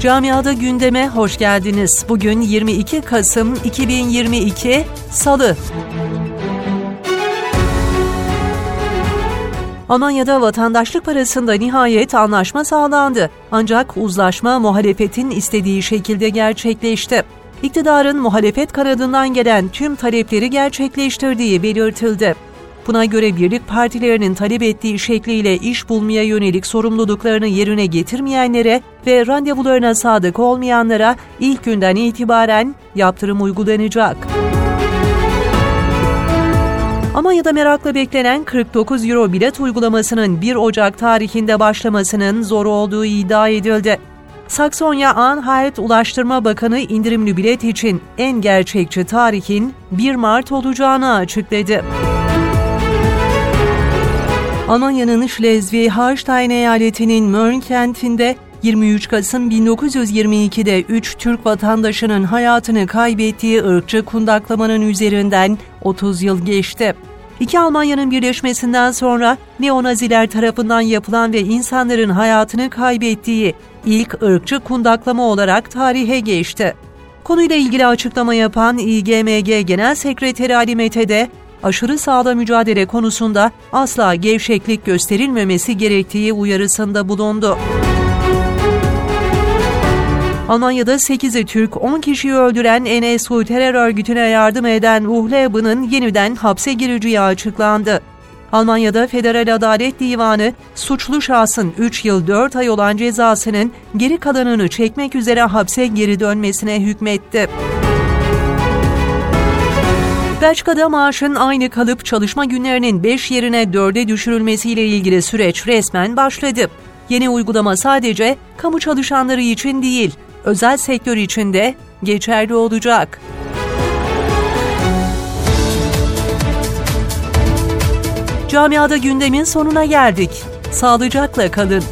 Camiada gündeme hoş geldiniz. Bugün 22 Kasım 2022 Salı. Almanya'da vatandaşlık parasında nihayet anlaşma sağlandı. Ancak uzlaşma muhalefetin istediği şekilde gerçekleşti. İktidarın muhalefet kanadından gelen tüm talepleri gerçekleştirdiği belirtildi. Buna göre birlik partilerinin talep ettiği şekliyle iş bulmaya yönelik sorumluluklarını yerine getirmeyenlere ve randevularına sadık olmayanlara ilk günden itibaren yaptırım uygulanacak. Almanya'da merakla beklenen 49 euro bilet uygulamasının 1 Ocak tarihinde başlamasının zor olduğu iddia edildi. Saksonya Anhalt Ulaştırma Bakanı indirimli bilet için en gerçekçi tarihin 1 Mart olacağını açıkladı. Almanya'nın Schleswig-Holstein eyaletinin Mölln kentinde 23 Kasım 1922'de 3 Türk vatandaşının hayatını kaybettiği ırkçı kundaklamanın üzerinden 30 yıl geçti. İki Almanya'nın birleşmesinden sonra neonaziler tarafından yapılan ve insanların hayatını kaybettiği ilk ırkçı kundaklama olarak tarihe geçti. Konuyla ilgili açıklama yapan İGMG Genel Sekreteri Ali Mete de aşırı sağda mücadele konusunda asla gevşeklik gösterilmemesi gerektiği uyarısında bulundu. Almanya'da 8'i Türk, 10 kişiyi öldüren NSU terör örgütüne yardım eden Uhleb'nin yeniden hapse gireceği açıklandı. Almanya'da Federal Adalet Divanı, suçlu şahsın 3 yıl 4 ay olan cezasının geri kalanını çekmek üzere hapse geri dönmesine hükmetti. Belçika'da maaşın aynı kalıp çalışma günlerinin 5 yerine 4'e düşürülmesiyle ilgili süreç resmen başladı. Yeni uygulama sadece kamu çalışanları için değil, özel sektör için de geçerli olacak. Camiada gündemin sonuna geldik. Sağlıcakla kalın.